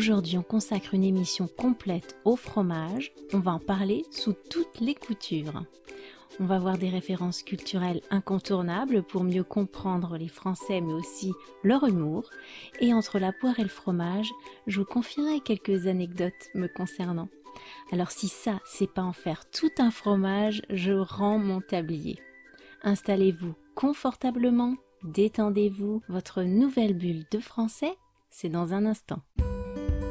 Aujourd'hui, on consacre une émission complète au fromage. On va en parler sous toutes les coutures. On va voir des références culturelles incontournables pour mieux comprendre les Français mais aussi leur humour. Et entre la poire et le fromage, je vous confierai quelques anecdotes me concernant. Alors si ça, c'est pas en faire tout un fromage, je rends mon tablier. Installez-vous confortablement, détendez-vous, votre nouvelle bulle de français, c'est dans un instant.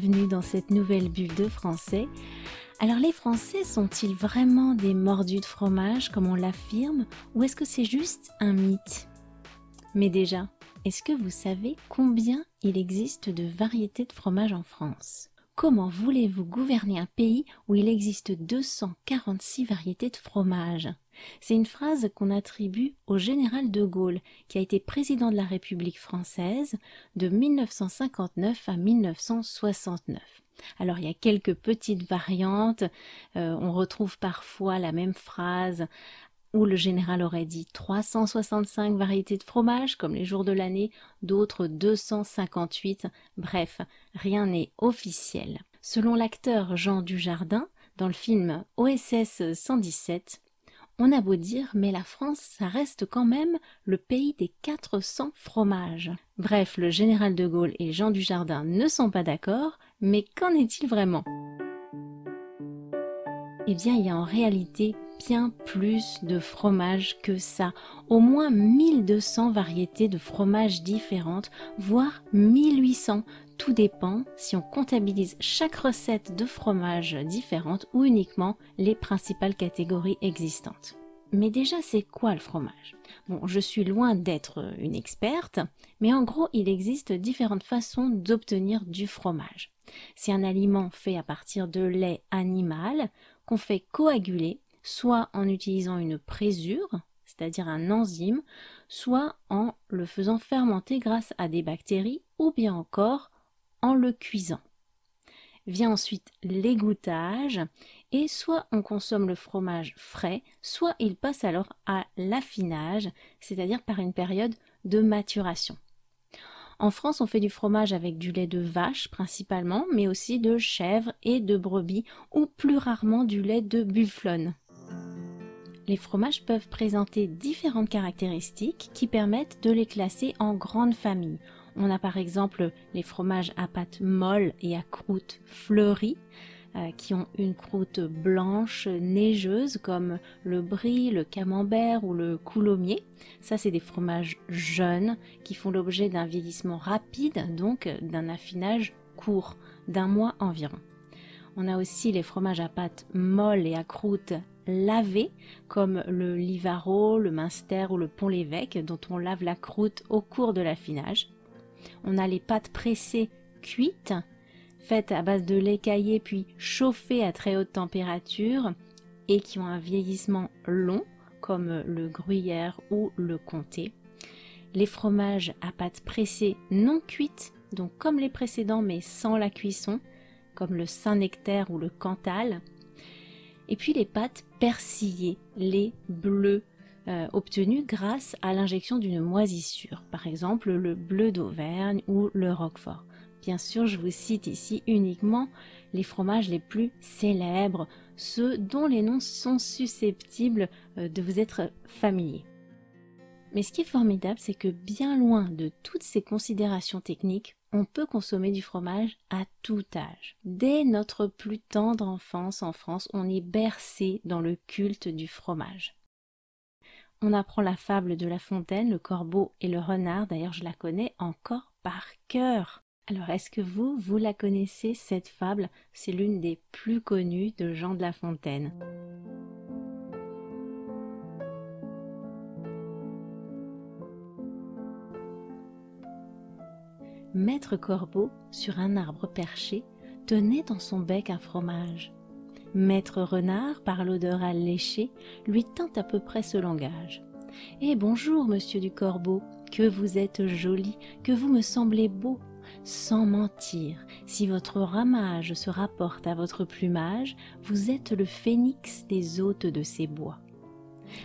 Bienvenue dans cette nouvelle bulle de français. Alors les Français sont-ils vraiment des mordus de fromage comme on l'affirme ou est-ce que c'est juste un mythe? Mais déjà, est-ce que vous savez combien il existe de variétés de fromage en France? Comment voulez-vous gouverner un pays où il existe 246 variétés de fromage? C'est une phrase qu'on attribue au général de Gaulle, qui a été président de la République française de 1959 à 1969. Alors il y a quelques petites variantes, euh, on retrouve parfois la même phrase où le général aurait dit 365 variétés de fromage comme les jours de l'année, d'autres 258, bref, rien n'est officiel. Selon l'acteur Jean Dujardin, dans le film OSS 117, on a beau dire, mais la France, ça reste quand même le pays des 400 fromages. Bref, le général de Gaulle et Jean Dujardin ne sont pas d'accord, mais qu'en est-il vraiment? Eh bien, il y a en réalité bien plus de fromages que ça. Au moins 1200 variétés de fromages différentes, voire 1800. Tout dépend si on comptabilise chaque recette de fromage différente ou uniquement les principales catégories existantes. Mais déjà, c'est quoi le fromage? Bon, je suis loin d'être une experte, mais en gros, il existe différentes façons d'obtenir du fromage. C'est un aliment fait à partir de lait animal fait coaguler, soit en utilisant une présure, c'est-à-dire un enzyme, soit en le faisant fermenter grâce à des bactéries, ou bien encore en le cuisant. Vient ensuite l'égouttage et soit on consomme le fromage frais, soit il passe alors à l'affinage, c'est-à-dire par une période de maturation. En France, on fait du fromage avec du lait de vache principalement, mais aussi de chèvre et de brebis, ou plus rarement du lait de bufflonne. Les fromages peuvent présenter différentes caractéristiques qui permettent de les classer en grandes familles. On a par exemple les fromages à pâte molle et à croûte fleurie, qui ont une croûte blanche neigeuse comme le brie, le camembert ou le coulommiers. Ça, c'est des fromages jeunes qui font l'objet d'un vieillissement rapide, donc d'un affinage court, d'un mois environ. On a aussi les fromages à pâte molle et à croûte lavée, comme le Livaro, le Minster ou le Pont-l'Évêque, dont on lave la croûte au cours de l'affinage. On a les pâtes pressées cuites, faites à base de lait caillé puis chauffées à très haute température et qui ont un vieillissement long, comme le gruyère ou le comté. Les fromages à pâte pressée non cuites, donc comme les précédents mais sans la cuisson, comme le Saint-Nectaire ou le Cantal. Et puis les pâtes persillées, les bleus, euh, obtenus grâce à l'injection d'une moisissure, par exemple le bleu d'Auvergne ou le Roquefort. Bien sûr, je vous cite ici uniquement les fromages les plus célèbres, ceux dont les noms sont susceptibles euh, de vous être familiers. Mais ce qui est formidable, c'est que bien loin de toutes ces considérations techniques, on peut consommer du fromage à tout âge. Dès notre plus tendre enfance en France, on est bercé dans le culte du fromage. On apprend la fable de La Fontaine, le corbeau et le renard, d'ailleurs je la connais encore par cœur. Alors est-ce que vous, vous la connaissez, cette fable? C'est l'une des plus connues de Jean de La Fontaine. Maître Corbeau, sur un arbre perché, tenait dans son bec un fromage. Maître Renard, par l'odeur alléchée, lui tint à peu près ce langage. Eh bonjour, monsieur du Corbeau, que vous êtes joli, que vous me semblez beau, sans mentir, si votre ramage se rapporte à votre plumage, vous êtes le phénix des hôtes de ces bois.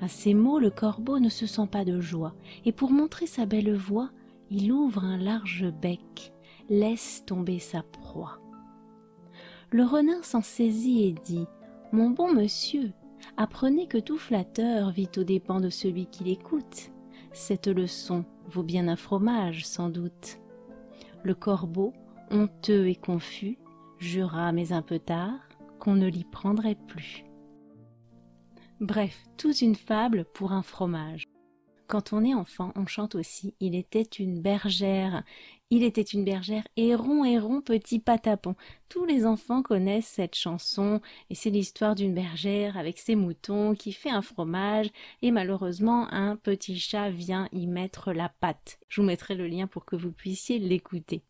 À ces mots, le corbeau ne se sent pas de joie, et pour montrer sa belle voix, il ouvre un large bec, laisse tomber sa proie. Le renard s'en saisit et dit Mon bon monsieur, apprenez que tout flatteur vit aux dépens de celui qui l'écoute. Cette leçon vaut bien un fromage, sans doute. Le corbeau, honteux et confus, jura, mais un peu tard, qu'on ne l'y prendrait plus. Bref, toute une fable pour un fromage. Quand on est enfant, on chante aussi Il était une bergère. Il était une bergère, héron, héron, petit patapon. Tous les enfants connaissent cette chanson, et c'est l'histoire d'une bergère avec ses moutons qui fait un fromage, et malheureusement un petit chat vient y mettre la patte. Je vous mettrai le lien pour que vous puissiez l'écouter.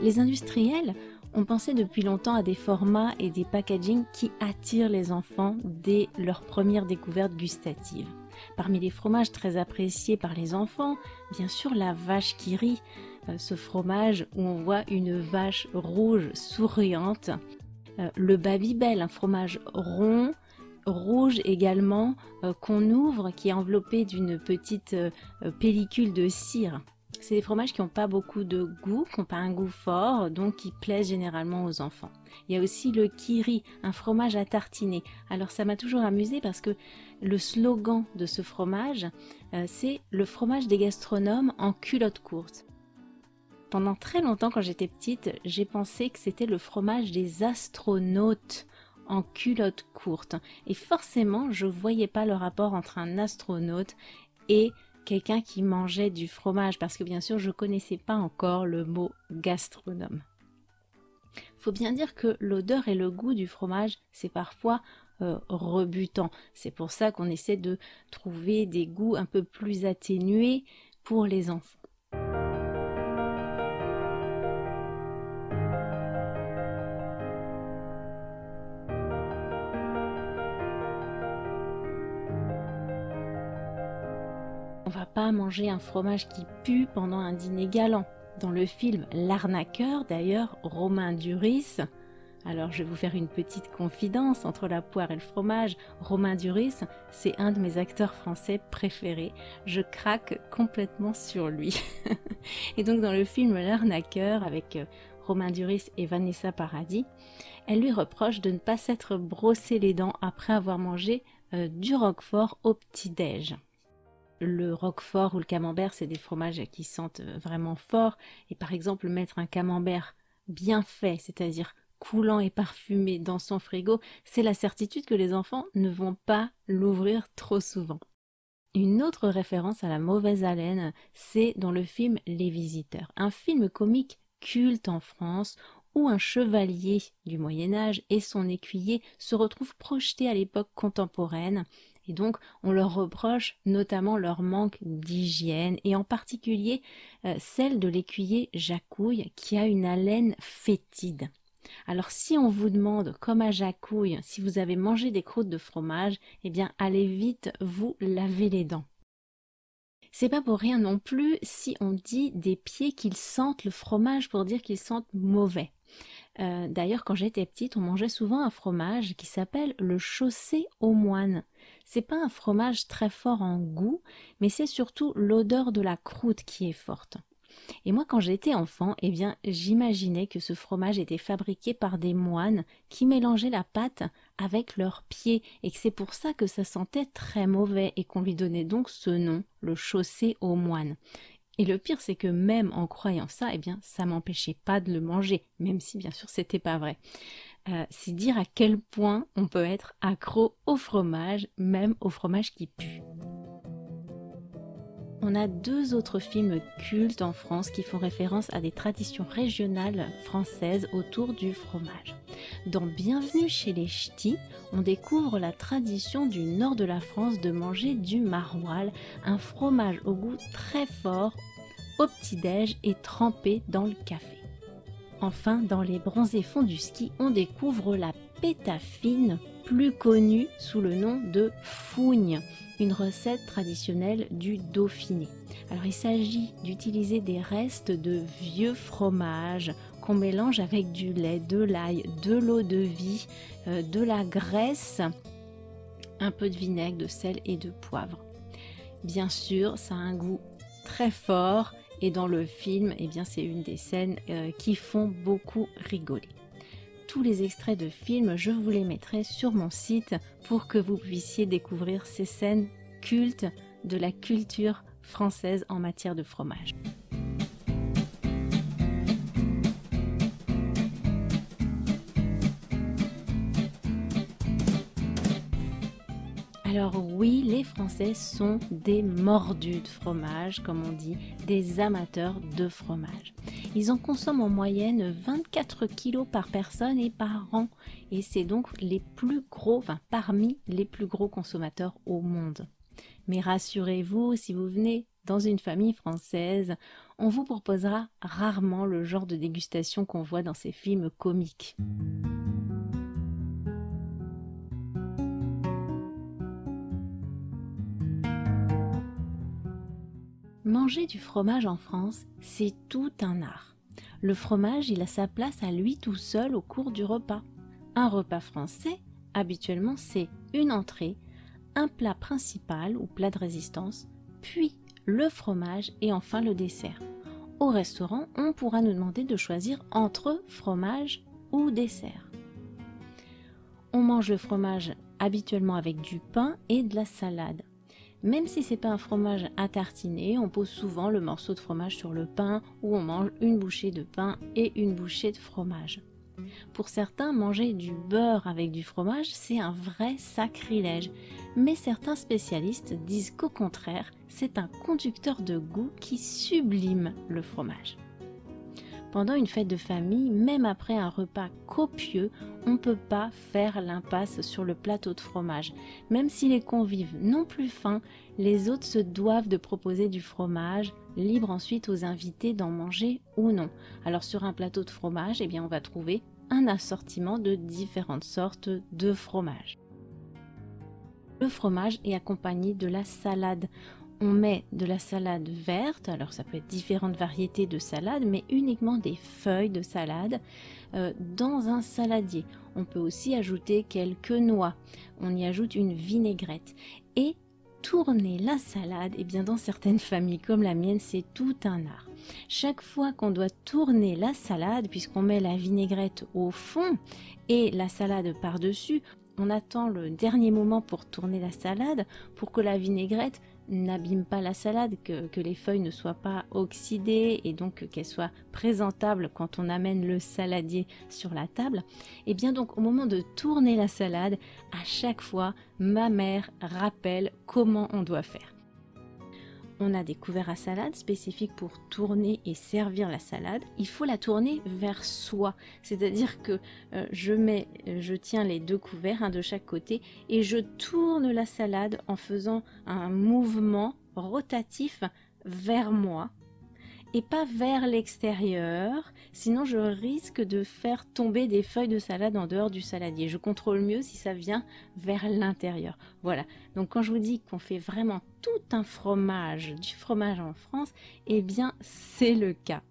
Les industriels ont pensé depuis longtemps à des formats et des packagings qui attirent les enfants dès leur première découverte gustative. Parmi les fromages très appréciés par les enfants, bien sûr la vache qui rit, euh, ce fromage où on voit une vache rouge souriante. Euh, le Babybel, un fromage rond, rouge également, euh, qu'on ouvre, qui est enveloppé d'une petite pellicule de cire. C'est des fromages qui n'ont pas beaucoup de goût, qui n'ont pas un goût fort, donc qui plaisent généralement aux enfants. Il y a aussi le kiri, un fromage à tartiner. Alors ça m'a toujours amusé parce que le slogan de ce fromage, euh, c'est le fromage des gastronomes en culotte courte. Pendant très longtemps, quand j'étais petite, j'ai pensé que c'était le fromage des astronautes en culotte courte. Et forcément, je voyais pas le rapport entre un astronaute et quelqu'un qui mangeait du fromage, parce que bien sûr, je connaissais pas encore le mot gastronome. Faut bien dire que l'odeur et le goût du fromage, c'est parfois euh, rebutant. C'est pour ça qu'on essaie de trouver des goûts un peu plus atténués pour les enfants. Pas manger un fromage qui pue pendant un dîner galant. Dans le film L'arnaqueur, d'ailleurs, Romain Duris, alors je vais vous faire une petite confidence entre la poire et le fromage. Romain Duris, c'est un de mes acteurs français préférés. Je craque complètement sur lui. et donc dans le film L'arnaqueur avec euh, Romain Duris et Vanessa Paradis, elle lui reproche de ne pas s'être brossé les dents après avoir mangé euh, du roquefort au petit-déj le roquefort ou le camembert, c'est des fromages qui sentent euh, vraiment fort. Et par exemple, mettre un camembert bien fait, c'est-à-dire coulant et parfumé dans son frigo, c'est la certitude que les enfants ne vont pas l'ouvrir trop souvent. Une autre référence à la mauvaise haleine, c'est dans le film Les Visiteurs, un film comique culte en France où un chevalier du Moyen Âge et son écuyer se retrouvent projetés à l'époque contemporaine et donc, on leur reproche notamment leur manque d'hygiène et en particulier euh, celle de l'écuyer Jacouille qui a une haleine fétide. Alors si on vous demande, comme à Jacouille, si vous avez mangé des croûtes de fromage, eh bien allez vite vous laver les dents. C'est pas pour rien non plus si on dit des pieds qu'ils sentent le fromage pour dire qu'ils sentent mauvais. Euh, d'ailleurs, quand j'étais petite, on mangeait souvent un fromage qui s'appelle le chaussé aux moines. C'est pas un fromage très fort en goût, mais c'est surtout l'odeur de la croûte qui est forte. Et moi, quand j'étais enfant, eh bien, j'imaginais que ce fromage était fabriqué par des moines qui mélangeaient la pâte avec leurs pieds et que c'est pour ça que ça sentait très mauvais et qu'on lui donnait donc ce nom, le chaussé aux moines. Et le pire, c'est que même en croyant ça, eh bien, ça m'empêchait pas de le manger, même si bien sûr c'était pas vrai. Euh, c'est dire à quel point on peut être accro au fromage, même au fromage qui pue. On a deux autres films cultes en France qui font référence à des traditions régionales françaises autour du fromage. Dans Bienvenue chez les Ch'tis, on découvre la tradition du nord de la France de manger du maroilles, un fromage au goût très fort, au petit-déj et trempé dans le café. Enfin, dans les bronzés fonds du ski, on découvre la pétafine, plus connue sous le nom de fougne, une recette traditionnelle du Dauphiné. Alors il s'agit d'utiliser des restes de vieux fromages qu'on mélange avec du lait, de l'ail, de l'eau de vie, euh, de la graisse, un peu de vinaigre, de sel et de poivre. Bien sûr, ça a un goût très fort et dans le film, eh bien, c'est une des scènes euh, qui font beaucoup rigoler. Tous les extraits de films, je vous les mettrai sur mon site pour que vous puissiez découvrir ces scènes cultes de la culture française en matière de fromage. Alors oui, les Français sont des mordus de fromage, comme on dit, des amateurs de fromage. Ils en consomment en moyenne 24 kilos par personne et par an. Et c'est donc les plus gros, enfin parmi les plus gros consommateurs au monde. Mais rassurez-vous, si vous venez dans une famille française, on vous proposera rarement le genre de dégustation qu'on voit dans ces films comiques. Manger du fromage en France, c'est tout un art. Le fromage, il a sa place à lui tout seul au cours du repas. Un repas français, habituellement, c'est une entrée, un plat principal ou plat de résistance, puis le fromage et enfin le dessert. Au restaurant, on pourra nous demander de choisir entre fromage ou dessert. On mange le fromage habituellement avec du pain et de la salade. Même si c'est pas un fromage à tartiner, on pose souvent le morceau de fromage sur le pain ou on mange une bouchée de pain et une bouchée de fromage. Pour certains, manger du beurre avec du fromage, c'est un vrai sacrilège. Mais certains spécialistes disent qu'au contraire, c'est un conducteur de goût qui sublime le fromage. Pendant une fête de famille, même après un repas copieux, on ne peut pas faire l'impasse sur le plateau de fromage. Même si les convives n'ont plus faim, les hôtes se doivent de proposer du fromage, libre ensuite aux invités d'en manger ou non. Alors sur un plateau de fromage, eh bien on va trouver un assortiment de différentes sortes de fromage. Le fromage est accompagné de la salade on met de la salade verte, alors ça peut être différentes variétés de salade, mais uniquement des feuilles de salade euh, dans un saladier. On peut aussi ajouter quelques noix. On y ajoute une vinaigrette. Et tourner la salade, et eh bien dans certaines familles comme la mienne, c'est tout un art. Chaque fois qu'on doit tourner la salade, puisqu'on met la vinaigrette au fond et la salade par-dessus, on attend le dernier moment pour tourner la salade pour que la vinaigrette n'abîme pas la salade, que, les feuilles ne soient pas oxydées et donc qu'elles soient présentables quand on amène le saladier sur la table. Et bien donc au moment de tourner la salade, à chaque fois, ma mère rappelle comment on doit faire. On a des couverts à salade spécifiques pour tourner et servir la salade. Il faut la tourner vers soi, c'est-à-dire que euh, je mets, je tiens les deux couverts, un de chaque côté, et je tourne la salade en faisant un mouvement rotatif vers moi et pas vers l'extérieur, sinon je risque de faire tomber des feuilles de salade en dehors du saladier. Je contrôle mieux si ça vient vers l'intérieur. Voilà. Donc quand je vous dis qu'on fait vraiment tout un fromage, du fromage en France, eh bien c'est le cas.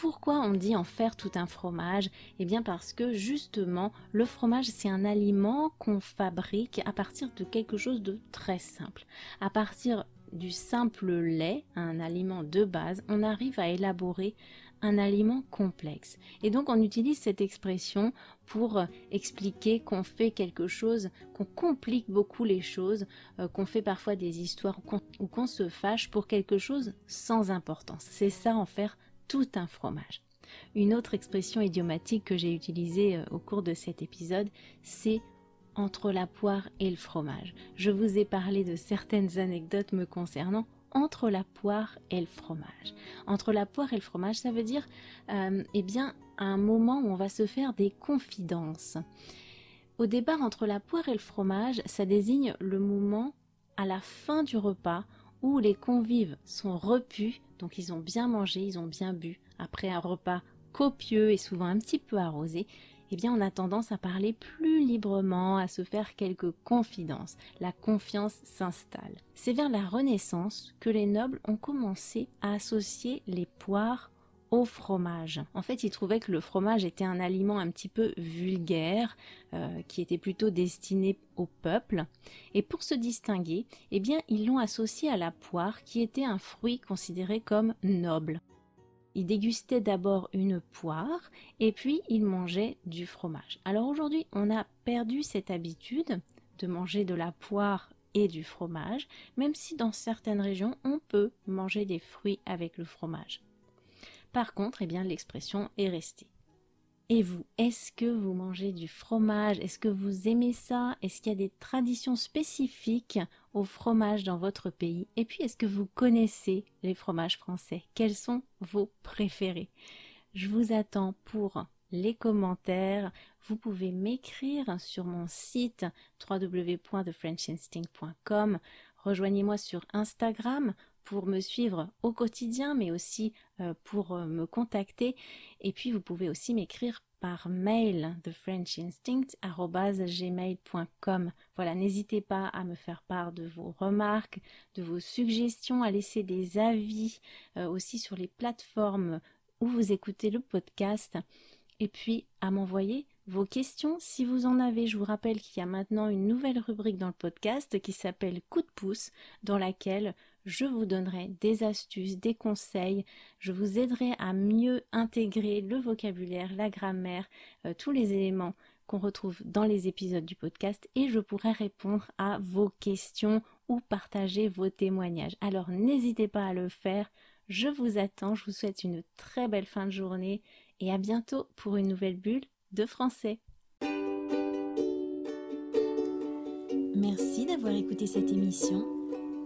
Pourquoi on dit en faire tout un fromage? Eh bien parce que justement, le fromage, c'est un aliment qu'on fabrique à partir de quelque chose de très simple, à partir du simple lait, un aliment de base, on arrive à élaborer un aliment complexe. Et donc on utilise cette expression pour expliquer qu'on fait quelque chose, qu'on complique beaucoup les choses, euh, qu'on fait parfois des histoires ou qu'on se fâche pour quelque chose sans importance. C'est ça en faire tout un fromage. Une autre expression idiomatique que j'ai utilisée euh, au cours de cet épisode, c'est entre la poire et le fromage. Je vous ai parlé de certaines anecdotes me concernant entre la poire et le fromage. Entre la poire et le fromage, ça veut dire euh, eh bien un moment où on va se faire des confidences. Au départ, entre la poire et le fromage, ça désigne le moment à la fin du repas où les convives sont repus, donc ils ont bien mangé, ils ont bien bu, après un repas copieux et souvent un petit peu arrosé, eh bien on a tendance à parler plus librement, à se faire quelques confidences. La confiance s'installe. C'est vers la Renaissance que les nobles ont commencé à associer les poires au fromage. En fait, ils trouvaient que le fromage était un aliment un petit peu vulgaire, euh, qui était plutôt destiné au peuple. Et pour se distinguer, eh bien, ils l'ont associé à la poire, qui était un fruit considéré comme noble. Il dégustait d'abord une poire et puis il mangeait du fromage. Alors aujourd'hui, on a perdu cette habitude de manger de la poire et du fromage, même si dans certaines régions, on peut manger des fruits avec le fromage. Par contre, eh bien, l'expression est restée. Et vous, est-ce que vous mangez du fromage? Est-ce que vous aimez ça? Est-ce qu'il y a des traditions spécifiques au fromage dans votre pays? Et puis, est-ce que vous connaissez les fromages français? Quels sont vos préférés? Je vous attends pour les commentaires. Vous pouvez m'écrire sur mon site www.thefrenchinstinct.com. Rejoignez-moi sur Instagram pour me suivre au quotidien, mais aussi euh, pour euh, me contacter. Et puis, vous pouvez aussi m'écrire par mail thefrenchinstinct.gmail.com. Voilà, n'hésitez pas à me faire part de vos remarques, de vos suggestions, à laisser des avis euh, aussi sur les plateformes où vous écoutez le podcast et puis à m'envoyer vos questions si vous en avez. Je vous rappelle qu'il y a maintenant une nouvelle rubrique dans le podcast qui s'appelle Coup de pouce dans laquelle je vous donnerai des astuces, des conseils, je vous aiderai à mieux intégrer le vocabulaire, la grammaire, euh, tous les éléments qu'on retrouve dans les épisodes du podcast et je pourrai répondre à vos questions ou partager vos témoignages. Alors n'hésitez pas à le faire. Je vous attends, je vous souhaite une très belle fin de journée et à bientôt pour une nouvelle bulle de français. Merci d'avoir écouté cette émission.